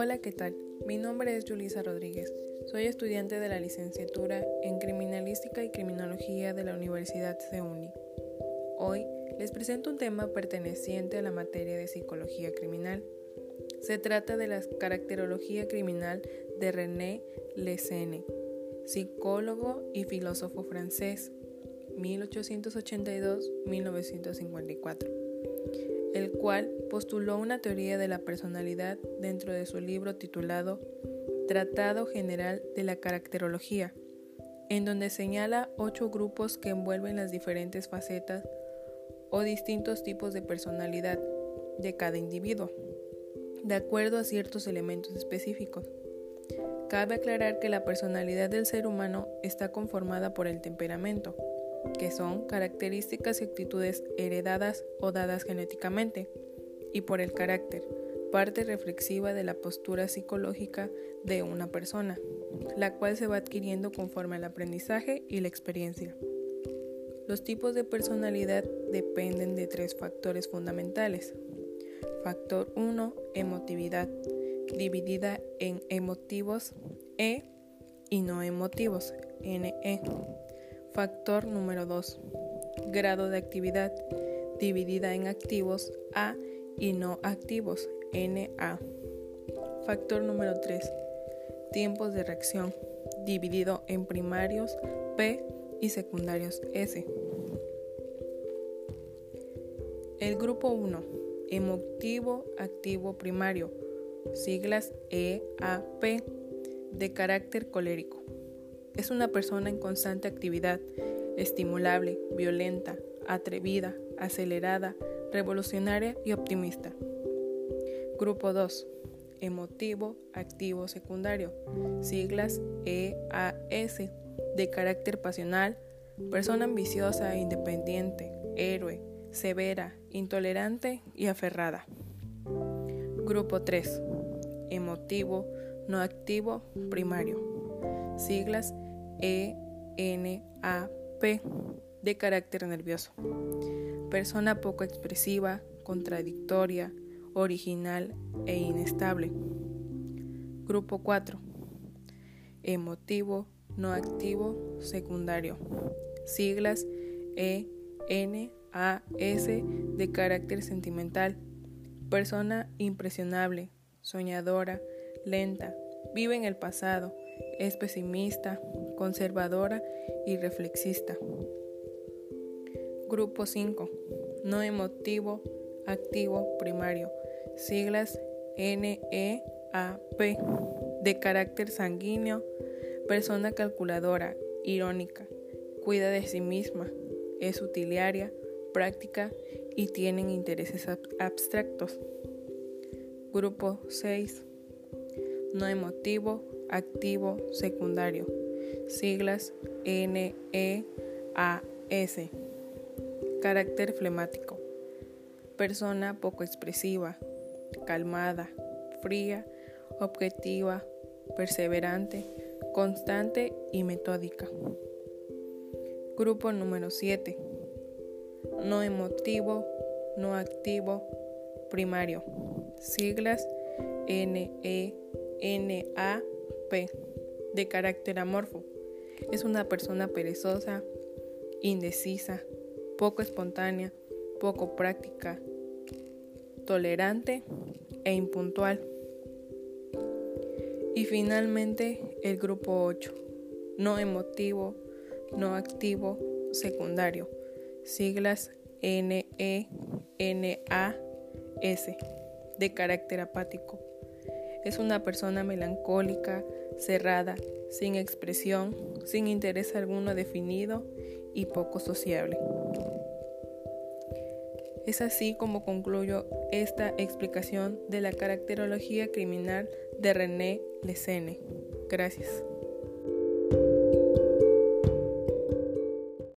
Hola, ¿qué tal? Mi nombre es Julisa Rodríguez. Soy estudiante de la licenciatura en Criminalística y Criminología de la Universidad CEUNI. Hoy les presento un tema perteneciente a la materia de psicología criminal. Se trata de la caracterología criminal de René Lesene, psicólogo y filósofo francés, 1882-1954, el cual postuló una teoría de la personalidad dentro de su libro titulado Tratado General de la Caracterología, en donde señala ocho grupos que envuelven las diferentes facetas o distintos tipos de personalidad de cada individuo, de acuerdo a ciertos elementos específicos. Cabe aclarar que la personalidad del ser humano está conformada por el temperamento, que son características y actitudes heredadas o dadas genéticamente, y por el carácter, parte reflexiva de la postura psicológica de una persona, la cual se va adquiriendo conforme al aprendizaje y la experiencia. Los tipos de personalidad dependen de tres factores fundamentales. Factor 1, emotividad, dividida en emotivos E y no emotivos, NE. Factor número 2. Grado de actividad dividida en activos A y no activos NA. Factor número 3. Tiempos de reacción dividido en primarios P y secundarios S. El grupo 1. Emotivo activo primario. Siglas EAP de carácter colérico. Es una persona en constante actividad, estimulable, violenta, atrevida, acelerada, revolucionaria y optimista. Grupo 2. Emotivo, activo, secundario. Siglas EAS de carácter pasional, persona ambiciosa independiente, héroe, severa, intolerante y aferrada. Grupo 3. Emotivo, no activo, primario. Siglas ENAP de carácter nervioso. Persona poco expresiva, contradictoria, original e inestable. Grupo 4. Emotivo, no activo, secundario. Siglas ENAS de carácter sentimental. Persona impresionable, soñadora, lenta, vive en el pasado, es pesimista, conservadora y reflexista. Grupo 5. No emotivo, activo, primario. Siglas NEAP. De carácter sanguíneo, persona calculadora, irónica, cuida de sí misma, es utiliaria, práctica y tienen intereses abstractos. Grupo 6. No emotivo, activo, secundario. Siglas NEAS. Carácter flemático. Persona poco expresiva, calmada, fría, objetiva, perseverante, constante y metódica. Grupo número 7. No emotivo, no activo, primario. Siglas NENAP de carácter amorfo. Es una persona perezosa, indecisa, poco espontánea, poco práctica, tolerante e impuntual. Y finalmente el grupo 8, no emotivo, no activo, secundario, siglas NENAS, de carácter apático. Es una persona melancólica, cerrada, sin expresión, sin interés alguno definido y poco sociable. Es así como concluyo esta explicación de la caracterología criminal de René Lesene. Gracias.